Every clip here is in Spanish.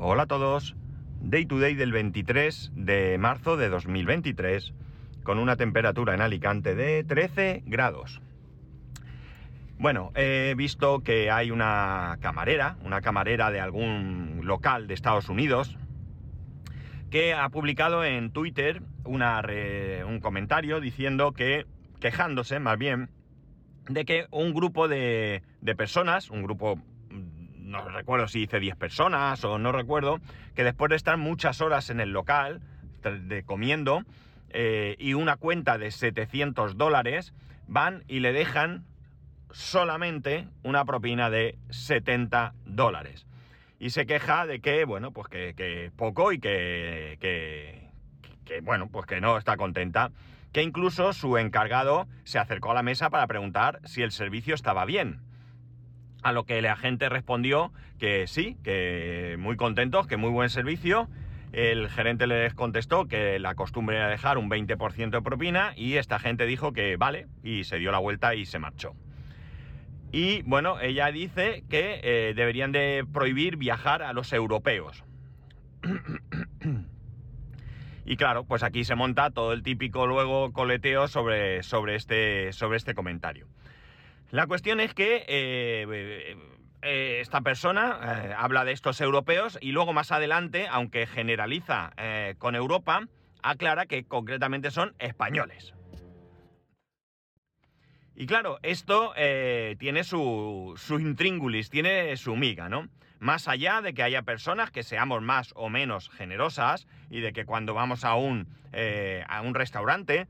Hola a todos. Day to day del 23 de marzo de 2023 con una temperatura en Alicante de 13 grados. Bueno, he visto que hay una camarera, una camarera de algún local de Estados Unidos, que ha publicado en Twitter un comentario diciendo que, quejándose más bien, de que un grupo de personas, un grupo no recuerdo si hice 10 personas o no recuerdo, que después de estar muchas horas en el local, de comiendo, eh, y una cuenta de 700 dólares, van y le dejan solamente una propina de 70 dólares. Y se queja de que, bueno, pues que, que poco y que, que, que, bueno, pues que no está contenta. Que incluso su encargado se acercó a la mesa para preguntar si el servicio estaba bien. A lo que el agente respondió que sí, que muy contentos, que muy buen servicio. El gerente les contestó que la costumbre era dejar un 20% de propina y esta gente dijo que vale y se dio la vuelta y se marchó. Y bueno, ella dice que eh, deberían de prohibir viajar a los europeos. y claro, pues aquí se monta todo el típico luego coleteo sobre, sobre, este, sobre este comentario. La cuestión es que eh, eh, esta persona eh, habla de estos europeos y luego más adelante, aunque generaliza con Europa, aclara que concretamente son españoles. Y claro, esto tiene su, su, intríngulis, tiene su miga, ¿no? Más allá de que haya personas que seamos más o menos generosas y de que cuando vamos a un, a un restaurante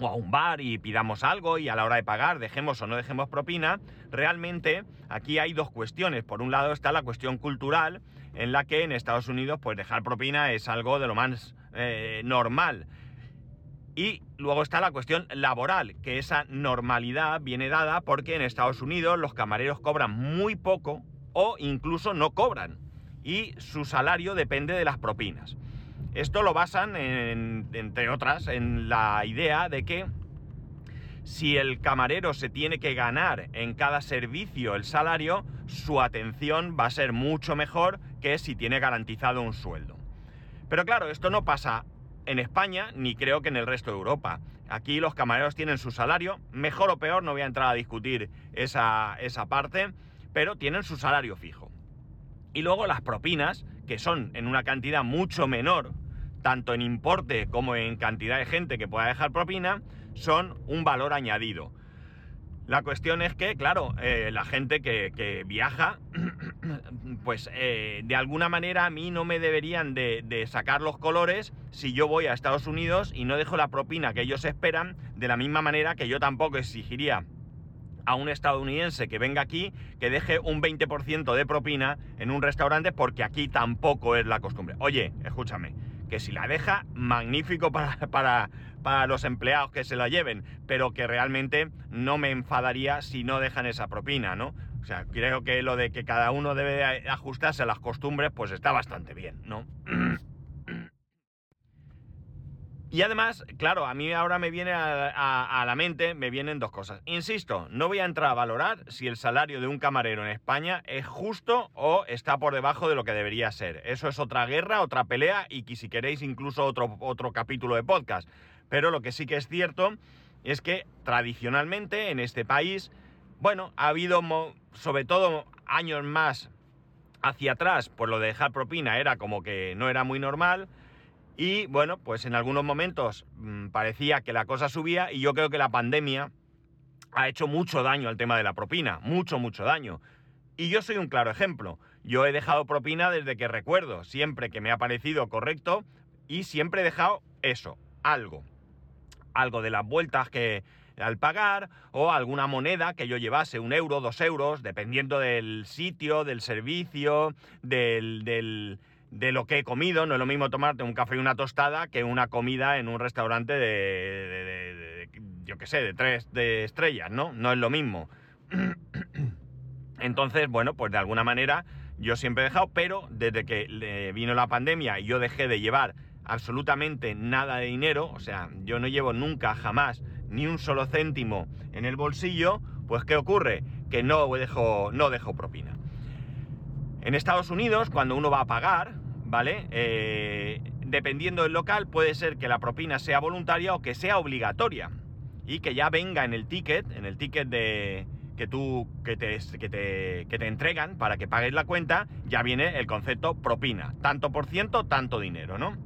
o a un bar y pidamos algo y a la hora de pagar dejemos o no dejemos propina, realmente aquí hay dos cuestiones. Por un lado está la cuestión cultural, en la que en Estados Unidos pues dejar propina es algo de lo más eh, normal. Y luego está la cuestión laboral, que esa normalidad viene dada porque en Estados Unidos los camareros cobran muy poco o incluso no cobran. Y su salario depende de las propinas. Esto lo basan, entre otras, en la idea de que si el camarero se tiene que ganar en cada servicio el salario, su atención va a ser mucho mejor que si tiene garantizado un sueldo. Pero claro, esto no pasa en España ni creo que en el resto de Europa. Aquí los camareros tienen su salario, mejor o peor, no voy a entrar a discutir esa, esa parte, pero tienen su salario fijo. Y luego las propinas, que son en una cantidad mucho menor tanto en importe como en cantidad de gente que pueda dejar propina, son un valor añadido. La cuestión es que, claro, eh, la gente que, viaja, pues eh, de alguna manera a mí no me deberían de, de, sacar los colores si yo voy a Estados Unidos y no dejo la propina que ellos esperan, de la misma manera que yo tampoco exigiría a un estadounidense que venga aquí que deje un 20% de propina en un restaurante porque aquí tampoco es la costumbre. Oye, escúchame, que si la deja, magnífico para, para, para, los empleados que se la lleven, pero que realmente no me enfadaría si no dejan esa propina, ¿no? O sea, creo que lo de que cada uno debe ajustarse a las costumbres, pues está bastante bien, ¿no? Y además, claro, a mí ahora me viene a, la mente, me vienen dos cosas. Insisto, no voy a entrar a valorar si el salario de un camarero en España es justo o está por debajo de lo que debería ser. Eso es otra guerra, otra pelea y si queréis incluso otro, otro capítulo de podcast. Pero lo que sí que es cierto es que tradicionalmente en este país, bueno, ha habido sobre todo años más hacia atrás, por lo de dejar propina era como que no era muy normal y bueno, pues en algunos momentos mmm, parecía que la cosa subía y yo creo que la pandemia ha hecho mucho daño al tema de la propina, mucho, mucho daño. Y yo soy un claro ejemplo. Yo he dejado propina desde que recuerdo, siempre que me ha parecido correcto y siempre he dejado eso, algo. Algo de las vueltas que al pagar o alguna moneda que yo llevase, un euro, dos euros, dependiendo del sitio, del servicio, del, del de lo que he comido. No es lo mismo tomarte un café y una tostada que una comida en un restaurante de, yo qué sé, de tres de estrellas, ¿no? No es lo mismo. Entonces, bueno, pues de alguna manera yo siempre he dejado, pero desde que vino la pandemia y yo dejé de llevar absolutamente nada de dinero, o sea, yo no llevo nunca, jamás, ni un solo céntimo en el bolsillo, pues ¿qué ocurre? Que no dejo, no dejo propina. En Estados Unidos, cuando uno va a pagar, ¿vale? Eh, dependiendo del local, puede ser que la propina sea voluntaria o que sea obligatoria. Y que ya venga en el ticket, en el ticket de, que tú te, que te, que te entregan para que pagues la cuenta, ya viene el concepto propina. Tanto por ciento, tanto dinero, ¿no?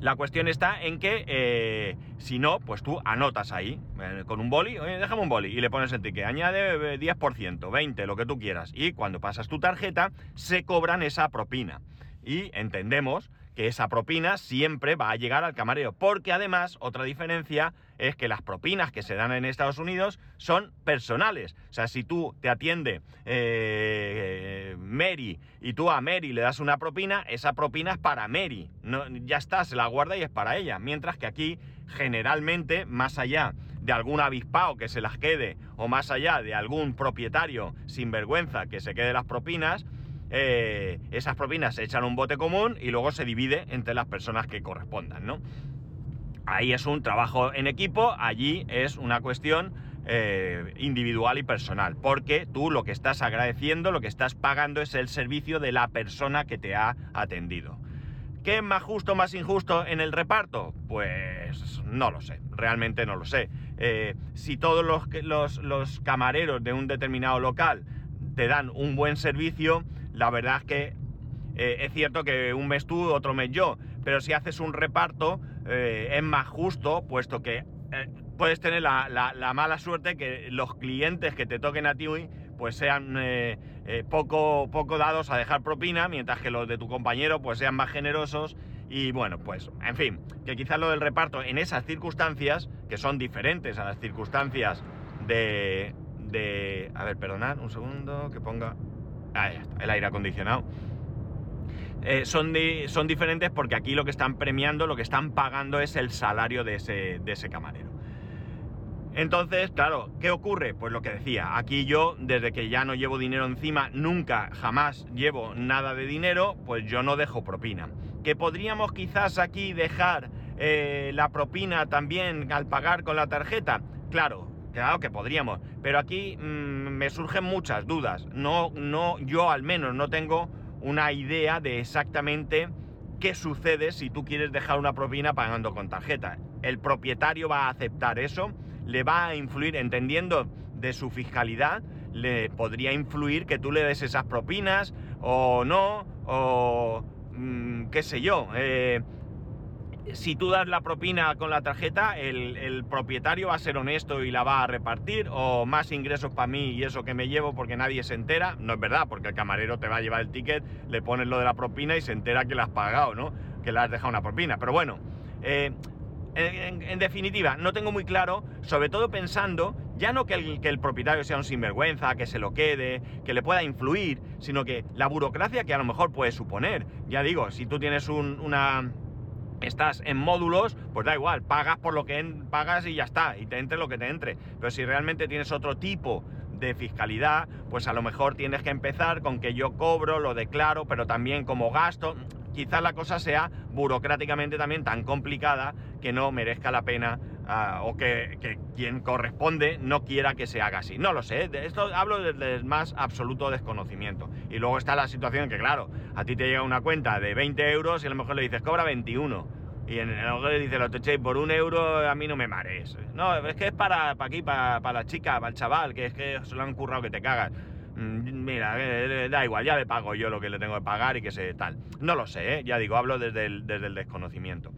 La cuestión está en que eh, si no, pues tú anotas ahí eh, con un boli, oye, déjame un boli y le pones el ticket, añade 10%, 20, lo que tú quieras. Y cuando pasas tu tarjeta, se cobran esa propina. Y entendemos que esa propina siempre va a llegar al camarero. Porque además, otra diferencia es que las propinas que se dan en Estados Unidos son personales. O sea, si tú te atiende eh, Mary y tú a Mary le das una propina, esa propina es para Mary. Ya está, se la guarda y es para ella. Mientras que aquí, generalmente, más allá de algún avispao que se las quede o más allá de algún propietario sin vergüenza que se quede las propinas, eh, esas propinas se echan un bote común y luego se divide entre las personas que correspondan, ¿no? Ahí es un trabajo en equipo, allí es una cuestión eh, individual y personal, porque tú lo que estás agradeciendo, lo que estás pagando es el servicio de la persona que te ha atendido. ¿Qué es más justo, más injusto en el reparto? Pues no lo sé, realmente no lo sé. Eh, si todos los camareros de un determinado local te dan un buen servicio, la verdad es que eh, es cierto que un mes tú, otro mes yo, pero si haces un reparto eh, es más justo, puesto que eh, puedes tener la, mala suerte que los clientes que te toquen a ti pues sean poco, poco dados a dejar propina, mientras que los de tu compañero pues sean más generosos y bueno, pues en fin, que quizás lo del reparto en esas circunstancias, que son diferentes a las circunstancias de... de a ver, perdonad un segundo, que ponga el aire acondicionado. Eh, son, son diferentes porque aquí lo que están premiando, lo que están pagando es el salario de ese, de ese camarero. Entonces, claro, ¿qué ocurre? Pues lo que decía, aquí yo, desde que ya no llevo dinero encima, nunca, jamás llevo nada de dinero, pues yo no dejo propina. Que podríamos quizás aquí dejar eh, la propina también al pagar con la tarjeta. Claro, Claro que podríamos, pero aquí mm, me surgen muchas dudas. No, no, yo al menos no tengo una idea de exactamente qué sucede si tú quieres dejar una propina pagando con tarjeta. El propietario va a aceptar eso, le va a influir, entendiendo de su fiscalidad, le podría influir que tú le des esas propinas o no, o mm, qué sé yo. Eh, si tú das la propina con la tarjeta, el, propietario va a ser honesto y la va a repartir, o más ingresos para mí y eso que me llevo porque nadie se entera. No es verdad, porque el camarero te va a llevar el ticket, le pones lo de la propina y se entera que la has pagado, ¿no? Que le has dejado una propina. Pero bueno, eh, en, definitiva, no tengo muy claro, sobre todo pensando, ya no que el, que el, propietario sea un sinvergüenza, que se lo quede, que le pueda influir, sino que la burocracia que a lo mejor puede suponer. Ya digo, si tú tienes una estás en módulos, pues da igual, pagas por lo que pagas y ya está, y te entre lo que te entre. Pero si realmente tienes otro tipo de fiscalidad, pues a lo mejor tienes que empezar con que yo cobro, lo declaro, pero también como gasto. Quizás la cosa sea burocráticamente también tan complicada que no merezca la pena ah, o que, quien corresponde no quiera que se haga así. No lo sé, de esto hablo desde el más absoluto desconocimiento. Y luego está la situación que, claro, a ti te llega una cuenta de 20 euros y a lo mejor le dices, cobra 21 y en el le dice, lo te por un euro a mí no me marees. No, es que es para, para aquí, para, para la chica, para el chaval, que es que se lo han currado que te cagas. Mm, mira, eh, eh, da igual, ya le pago yo lo que le tengo que pagar y que se tal. No lo sé, ¿eh? ya digo, hablo desde el, desde el desconocimiento.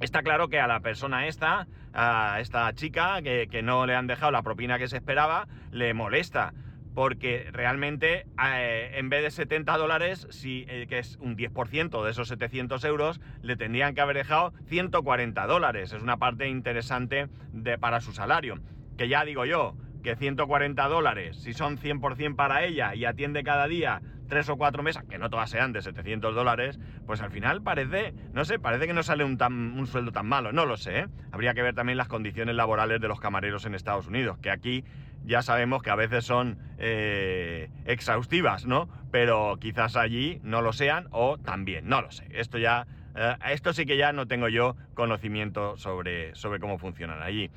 Está claro que a la persona esta, a esta chica, que, que no le han dejado la propina que se esperaba, le molesta porque realmente eh, en vez de 70 dólares, si, eh, que es un 10% de esos 700 euros, le tendrían que haber dejado 140 dólares. Es una parte interesante de, para su salario. Que ya digo yo, que 140 dólares, si son 100% para ella y atiende cada día tres o cuatro mesas, que no todas sean de 700 dólares, pues al final parece, no sé, parece que no sale un, un sueldo tan malo. No lo sé, ¿eh? Habría que ver también las condiciones laborales de los camareros en Estados Unidos, que aquí ya sabemos que a veces son eh, exhaustivas, ¿no? Pero quizás allí no lo sean o también, no lo sé. Esto ya, eh, esto sí que ya no tengo yo conocimiento sobre, sobre cómo funcionan allí.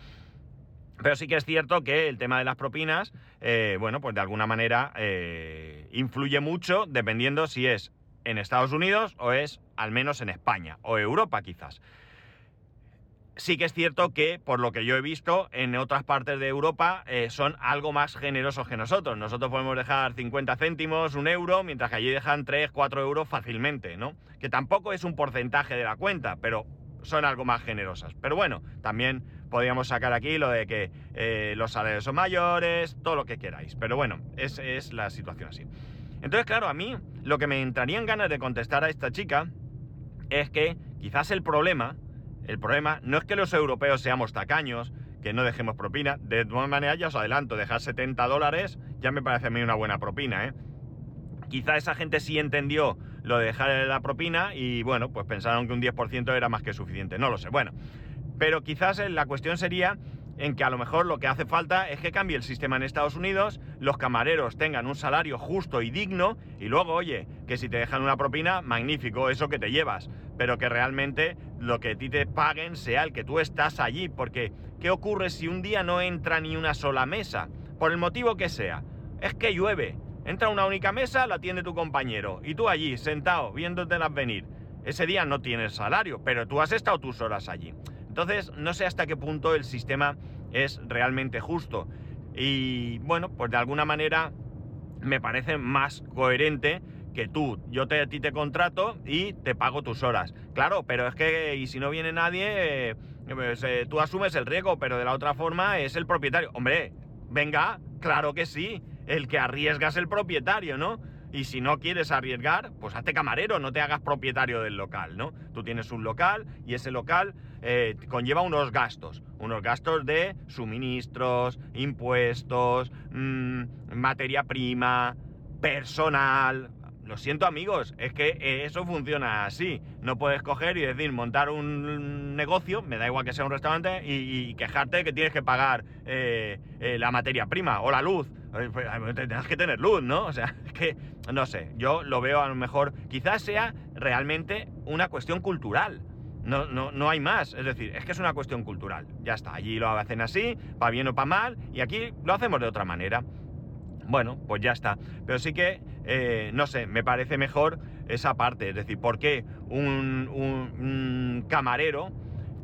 Pero sí que es cierto que el tema de las propinas, eh, bueno, pues de alguna manera eh, influye mucho dependiendo si es en Estados Unidos o es al menos en España o Europa quizás. Sí que es cierto que, por lo que yo he visto, en otras partes de Europa eh, son algo más generosos que nosotros. Nosotros podemos dejar 50 céntimos, un euro, mientras que allí dejan 3, 4 euros fácilmente, ¿no? Que tampoco es un porcentaje de la cuenta, pero son algo más generosas. Pero bueno, también podríamos sacar aquí lo de que eh, los salarios son mayores, todo lo que queráis. Pero bueno, es, es la situación así. Entonces, claro, a mí lo que me entraría en ganas de contestar a esta chica es que quizás el problema el problema no es que los europeos seamos tacaños, que no dejemos propina. De todas maneras, ya os adelanto, dejar 70 dólares ya me parece a mí una buena propina, ¿eh? Quizá esa gente sí entendió lo de dejar la propina y bueno, pues pensaron que un 10% era más que suficiente, no lo sé. Bueno, pero quizás la cuestión sería en que a lo mejor lo que hace falta es que cambie el sistema en Estados Unidos, los camareros tengan un salario justo y digno, y luego, oye, que si te dejan una propina, magnífico, eso que te llevas, pero que realmente lo que a ti te paguen sea el que tú estás allí, porque ¿qué ocurre si un día no entra ni una sola mesa? Por el motivo que sea. Es que llueve. Entra una única mesa, la tiene tu compañero, y tú allí, sentado, viéndotelas venir. Ese día no tienes salario, pero tú has estado tus horas allí. Entonces, no sé hasta qué punto el sistema es realmente justo. Y bueno, pues de alguna manera me parece más coherente que tú, yo te, a ti te contrato y te pago tus horas. Claro, pero es que, y si no viene nadie, eh, pues, eh, tú asumes el riesgo, pero de la otra forma es el propietario. Hombre, venga, claro que sí, el que arriesga es el propietario, ¿no? Y si no quieres arriesgar, pues hazte camarero, no te hagas propietario del local, ¿no? Tú tienes un local y ese local eh, conlleva unos gastos, unos gastos de suministros, impuestos, mm, materia prima, personal. Lo siento amigos, es que eso funciona así. No puedes coger y decir, montar un negocio, me da igual que sea un restaurante, y, quejarte que tienes que pagar eh, eh, la materia prima o la luz. Pues, tendrás que tener luz, ¿no? O sea, es que, no sé, yo lo veo a lo mejor, quizás sea realmente una cuestión cultural. No, no, no hay más. Es decir, es que es una cuestión cultural. Ya está. Allí lo hacen así, para bien o para mal, y aquí lo hacemos de otra manera. Bueno, pues ya está. Pero sí que, eh, no sé, me parece mejor esa parte. Es decir, ¿por qué un, camarero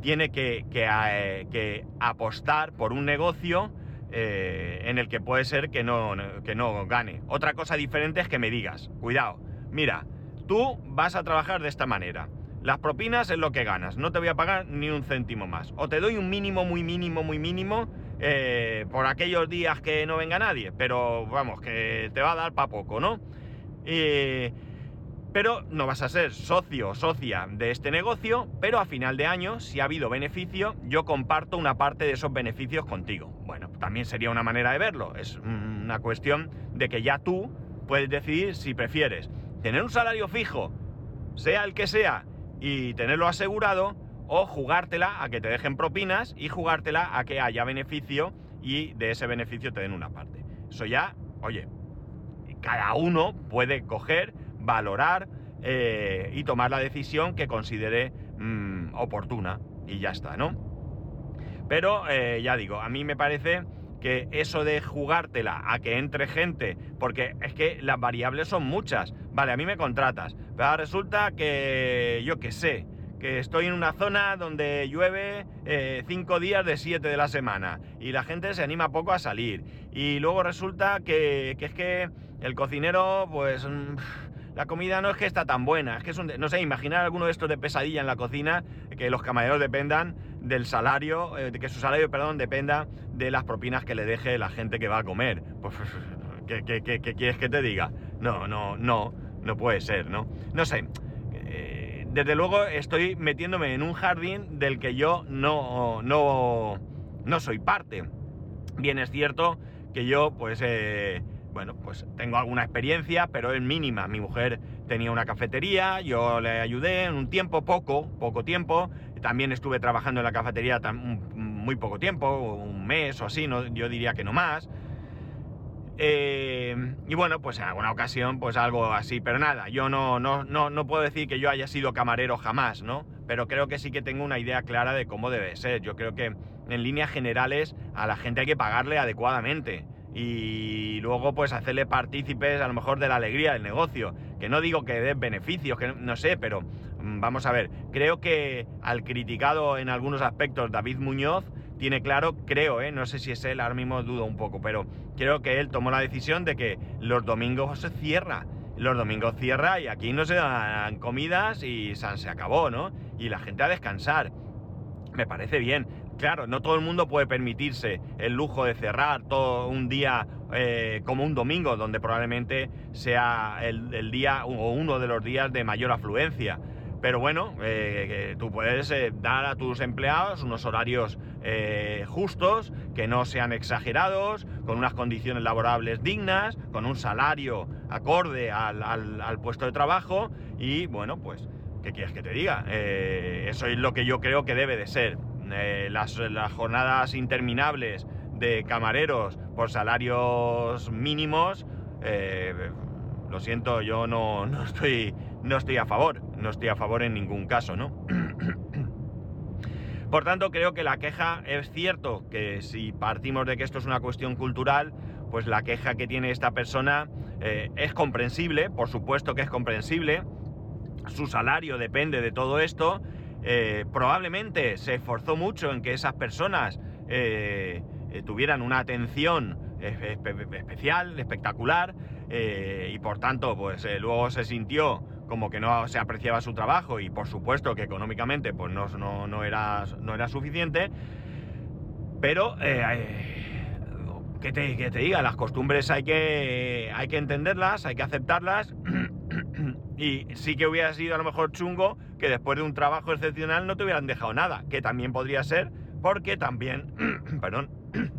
tiene que, eh, que, apostar por un negocio eh, en el que puede ser que no, que no gane? Otra cosa diferente es que me digas, cuidado, mira, tú vas a trabajar de esta manera las propinas es lo que ganas, no te voy a pagar ni un céntimo más. O te doy un mínimo, muy mínimo, muy mínimo eh, por aquellos días que no venga nadie, pero vamos, que te va a dar para poco, ¿no? pero no vas a ser socio o socia de este negocio, pero a final de año, si ha habido beneficio, yo comparto una parte de esos beneficios contigo. Bueno, también sería una manera de verlo, es una cuestión de que ya tú puedes decidir si prefieres tener un salario fijo, sea el que sea, y tenerlo asegurado o jugártela a que te dejen propinas y jugártela a que haya beneficio y de ese beneficio te den una parte. Eso ya, oye, cada uno puede coger, valorar eh, y tomar la decisión que considere mm, oportuna y ya está, ¿no? Pero eh, ya digo, a mí me parece que eso de jugártela a que entre gente, porque es que las variables son muchas. Vale, a mí me contratas, pero resulta que yo qué sé, que estoy en una zona donde llueve eh, cinco días de siete de la semana y la gente se anima poco a salir. Y luego resulta que, que es que el cocinero, pues... Mm, la comida no es que está tan buena, es que es un, no sé, imaginar alguno de estos de pesadilla en la cocina, que los camareros dependan del salario, eh, que su salario, perdón, dependa de las propinas que le deje la gente que va a comer. Pues, ¿qué, quieres que te diga? No, no, no, no puede ser, ¿no? No sé. Desde luego estoy metiéndome en un jardín del que yo no, no, no soy parte. Bien es cierto que yo, pues, eh, bueno, pues tengo alguna experiencia, pero es mínima. Mi mujer tenía una cafetería, yo le ayudé en un tiempo, poco, poco tiempo. También estuve trabajando en la cafetería muy poco tiempo, un mes o así, no, yo diría que no más. Eh, y bueno, pues en alguna ocasión, pues algo así, pero nada, yo no, no, no, no puedo decir que yo haya sido camarero jamás, ¿no? pero creo que sí que tengo una idea clara de cómo debe ser. Yo creo que en líneas generales a la gente hay que pagarle adecuadamente y luego pues hacerle partícipes a lo mejor de la alegría del negocio. Que no digo que dé beneficios, que no, sé, pero mm, vamos a ver, creo que al criticado en algunos aspectos David Muñoz tiene claro, creo, ¿eh? no sé si es él, ahora mismo dudo un poco, pero creo que él tomó la decisión de que los domingos se cierra. Los domingos cierra y aquí no se dan comidas y se acabó, ¿no? Y la gente a descansar. Me parece bien. Claro, no todo el mundo puede permitirse el lujo de cerrar todo un día eh, como un domingo, donde probablemente sea el, día o uno de los días de mayor afluencia. Pero bueno, eh, tú puedes eh, dar a tus empleados unos horarios justos, que no sean exagerados, con unas condiciones laborables dignas, con un salario acorde al, al puesto de trabajo y bueno, pues, ¿qué quieres que te diga? eso es lo que yo creo que debe de ser. Eh, las, jornadas interminables de camareros por salarios mínimos, eh, lo siento, yo no, estoy, no estoy a favor, no estoy a favor en ningún caso, ¿no? Por tanto, creo que la queja es cierto que si partimos de que esto es una cuestión cultural, pues la queja que tiene esta persona eh, es comprensible, por supuesto que es comprensible, su salario depende de todo esto eh, probablemente se esforzó mucho en que esas personas eh, tuvieran una atención especial, espectacular, y por tanto, pues luego se sintió como que no se apreciaba su trabajo y por supuesto que económicamente pues no, no, era, no era suficiente, pero que te, que te, diga, las costumbres hay que, hay que entenderlas, hay que aceptarlas. Y sí que hubiera sido a lo mejor chungo que después de un trabajo excepcional no te hubieran dejado nada, que también podría ser porque también, perdón,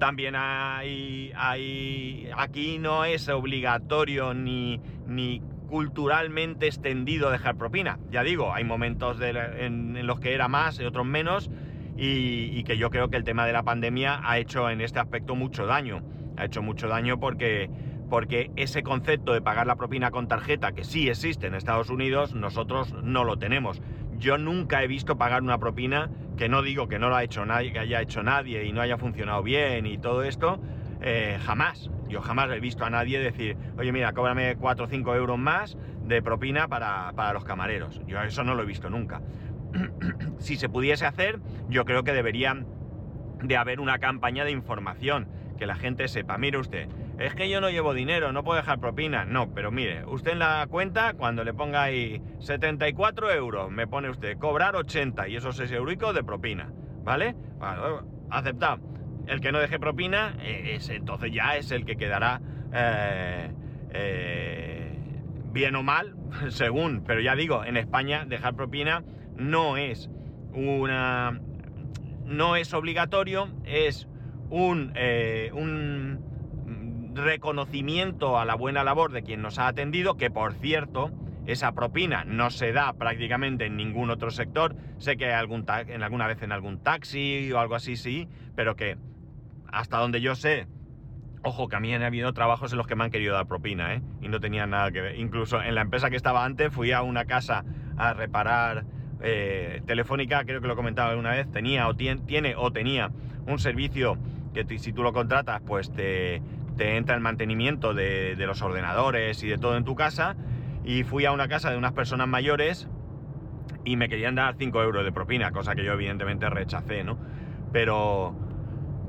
también hay, hay, aquí no es obligatorio ni, ni culturalmente extendido dejar propina. Ya digo, hay momentos en, los que era más y otros menos y, que yo creo que el tema de la pandemia ha hecho en este aspecto mucho daño. Ha hecho mucho daño porque porque ese concepto de pagar la propina con tarjeta, que sí existe en Estados Unidos, nosotros no lo tenemos. Yo nunca he visto pagar una propina, que no digo que no lo ha hecho nadie, que haya hecho nadie y no haya funcionado bien y todo esto, eh, jamás. Yo jamás he visto a nadie decir, oye mira, cóbrame 4 o 5 euros más de propina para, para los camareros. Yo eso no lo he visto nunca. si se pudiese hacer, yo creo que deberían de haber una campaña de información, que la gente sepa, mire usted, es que yo no llevo dinero, no puedo dejar propina. No, pero mire, usted en la cuenta, cuando le ponga ahí 74 euros, me pone usted cobrar 80 y esos 6 euros de propina, ¿vale? Bueno, aceptado. El que no deje propina, eh, es, entonces ya es el que quedará eh, eh, bien o mal, según. Pero ya digo, en España dejar propina no es una... No es obligatorio, es un, reconocimiento a la buena labor de quien nos ha atendido, que por cierto, esa propina no se da prácticamente en ningún otro sector. Sé que algún en alguna vez en algún taxi o algo así, sí, pero que hasta donde yo sé, ojo, que a mí han habido trabajos en los que me han querido dar propina, ¿eh? Y no tenía nada que ver. Incluso en la empresa que estaba antes fui a una casa a reparar eh, telefónica, creo que lo comentaba alguna vez, tenía o tiene o tenía un servicio que si tú lo contratas, pues te, te entra el mantenimiento de, los ordenadores y de todo en tu casa. Y fui a una casa de unas personas mayores y me querían dar 5 euros de propina, cosa que yo evidentemente rechacé, ¿no? Pero,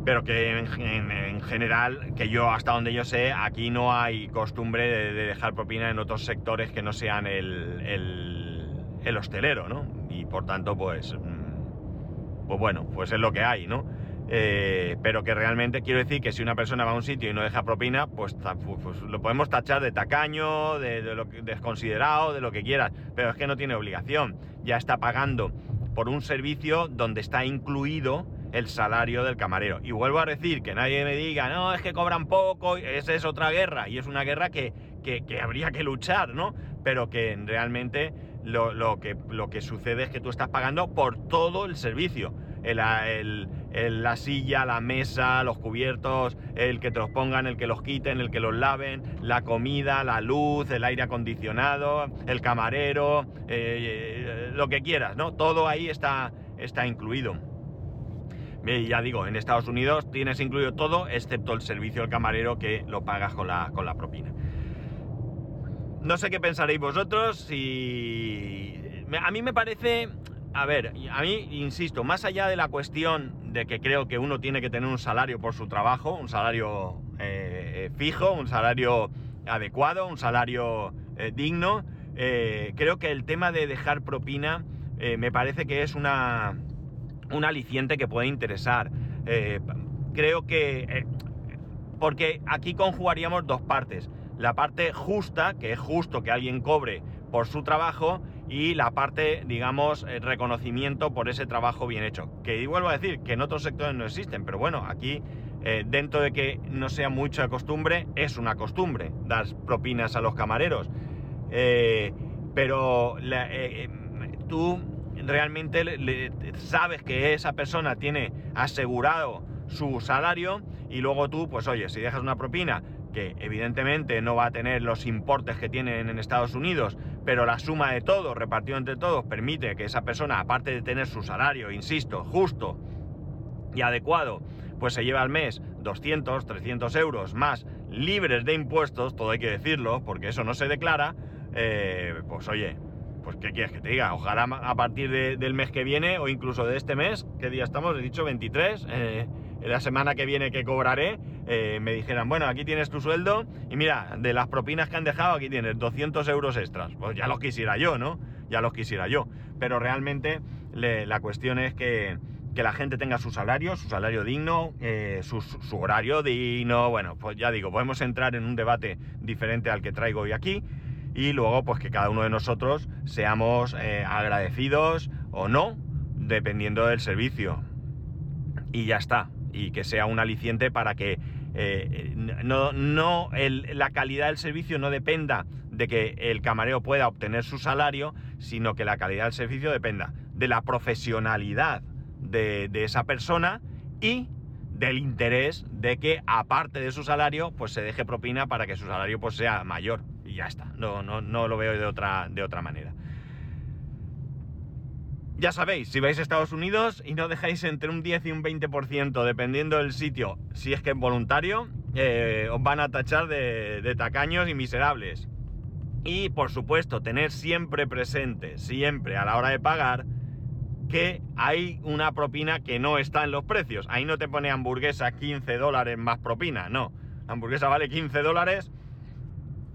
pero que en, general, que yo hasta donde yo sé, aquí no hay costumbre de, dejar propina en otros sectores que no sean el, el, hostelero, ¿no? Y por tanto, pues, mm, pues bueno, pues es lo que hay, ¿no? Eh, pero que realmente quiero decir que si una persona va a un sitio y no deja propina, pues, pues lo podemos tachar de tacaño, de, lo desconsiderado, de lo que quieras, pero es que no tiene obligación, ya está pagando por un servicio donde está incluido el salario del camarero. Y vuelvo a decir, que nadie me diga, no, es que cobran poco, esa es otra guerra, y es una guerra que, habría que luchar, ¿no? Pero que realmente lo, que, lo que sucede es que tú estás pagando por todo el servicio el, la silla, la mesa, los cubiertos, el que te los pongan, el que los quiten, el que los laven, la comida, la luz, el aire acondicionado, el camarero, eh, lo que quieras, ¿no? Todo ahí está, está incluido. Y ya digo, en Estados Unidos tienes incluido todo, excepto el servicio del camarero que lo pagas con la, con la propina. No sé qué pensaréis vosotros, si... A mí me parece... A ver, a mí, insisto, más allá de la cuestión de que creo que uno tiene que tener un salario por su trabajo, un salario eh, fijo, un salario adecuado, un salario eh, digno, eh, creo que el tema de dejar propina me parece que es una, un aliciente que puede interesar. creo que... porque aquí conjugaríamos dos partes la parte justa, que es justo que alguien cobre por su trabajo, y la parte, digamos, eh, reconocimiento por ese trabajo bien hecho. Que vuelvo a decir que en otros sectores no existen, pero bueno, aquí, eh, dentro de que no sea mucha costumbre, es una costumbre dar propinas a los camareros. Eh, pero tú realmente sabes que esa persona tiene asegurado su salario y luego tú, pues oye, si dejas una propina que evidentemente no va a tener los importes que tienen en Estados Unidos, pero la suma de todo, repartido entre todos, permite que esa persona, aparte de tener su salario, insisto, justo y adecuado, pues se lleve al mes 200, 300 euros más libres de impuestos, todo hay que decirlo, porque eso no se declara, eh, pues oye, pues ¿qué quieres que te diga? Ojalá a partir del mes que viene o incluso de este mes, ¿qué día estamos? He dicho 23, eh, la semana que viene que cobraré, eh, me dijeran, bueno, aquí tienes tu sueldo y mira, de las propinas que han dejado, aquí tienes 200 euros extras. Pues ya los quisiera yo, ¿no? Ya los quisiera yo. Pero realmente la cuestión es que, la gente tenga su salario, su salario digno, eh, su, horario digno. Bueno, pues ya digo, podemos entrar en un debate diferente al que traigo hoy aquí. Y luego, pues que cada uno de nosotros seamos eh, agradecidos o no, dependiendo del servicio. Y ya está y que sea un aliciente para que eh, no, no la calidad del servicio no dependa de que el camarero pueda obtener su salario, sino que la calidad del servicio dependa de la profesionalidad de, esa persona y del interés de que aparte de su salario pues se deje propina para que su salario pues sea mayor ya está no, no, no lo veo de otra, de otra manera ya sabéis, si vais a Estados Unidos y no dejáis entre un 10 y un 20%, dependiendo del sitio, si es que es voluntario, eh, os van a tachar de, tacaños y miserables. Y por supuesto, tener siempre presente, siempre a la hora de pagar, que hay una propina que no está en los precios. Ahí no te pone hamburguesa 15 dólares más propina, no. Hamburguesa vale 15 dólares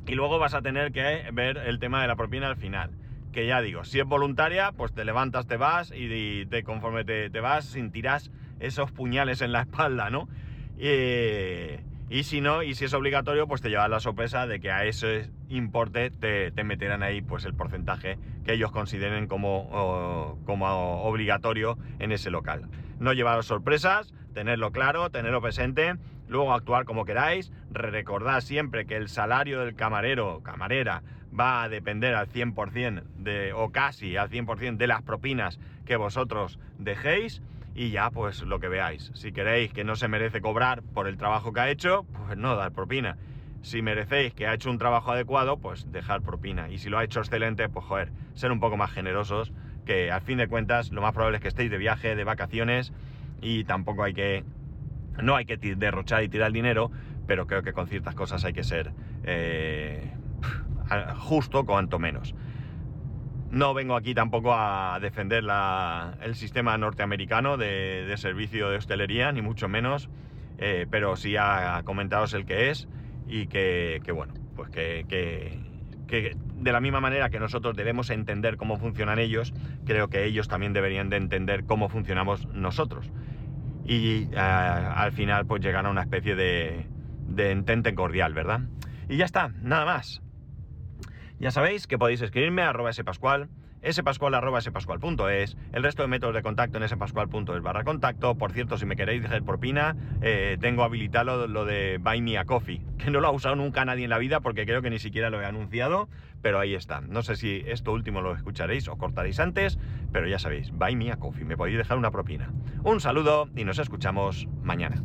y luego vas a tener que ver el tema de la propina al final que ya digo, si es voluntaria, pues te levantas, te vas y, de, conforme te, vas sentirás esos puñales en la espalda, ¿no? y si no, y si es obligatorio, pues te llevas la sorpresa de que a ese importe te, meterán ahí pues el porcentaje que ellos consideren como, como obligatorio en ese local. No llevaros sorpresas, tenerlo claro, tenerlo presente, luego actuar como queráis, recordad siempre que el salario del camarero, camarera, va a depender al 100% de, o casi al 100% de las propinas que vosotros dejéis y ya pues lo que veáis. Si queréis que no se merece cobrar por el trabajo que ha hecho, pues no dar propina. Si merecéis que ha hecho un trabajo adecuado, pues dejar propina. Y si lo ha hecho excelente, pues joder, ser un poco más generosos, que al fin de cuentas lo más probable es que estéis de viaje, de vacaciones y tampoco hay que... No hay que derrochar y tirar dinero, pero creo que con ciertas cosas hay que ser eh, justo cuanto menos. No vengo aquí tampoco a defender el sistema norteamericano de, servicio de hostelería, ni mucho menos, eh, pero sí a, comentaros el que es y que, bueno, pues que, que, de la misma manera que nosotros debemos entender cómo funcionan ellos, creo que ellos también deberían de entender cómo funcionamos nosotros. Y eh, al final pues llegar a una especie de, de entente cordial, ¿verdad? Y ya está, nada más. Ya sabéis que podéis escribirme a arroba spascual, spascual arroba spascual.es, el resto de métodos de contacto en spascual.es barra contacto. Por cierto, si me queréis dejar por pina, eh, tengo habilitado lo de Buy Me a Coffee, que no lo ha usado nunca nadie en la vida porque creo que ni siquiera lo he anunciado, pero ahí está. No sé si esto último lo escucharéis o cortaréis antes, pero ya sabéis, Buy Me a Coffee, me podéis dejar una propina. Un saludo y nos escuchamos mañana.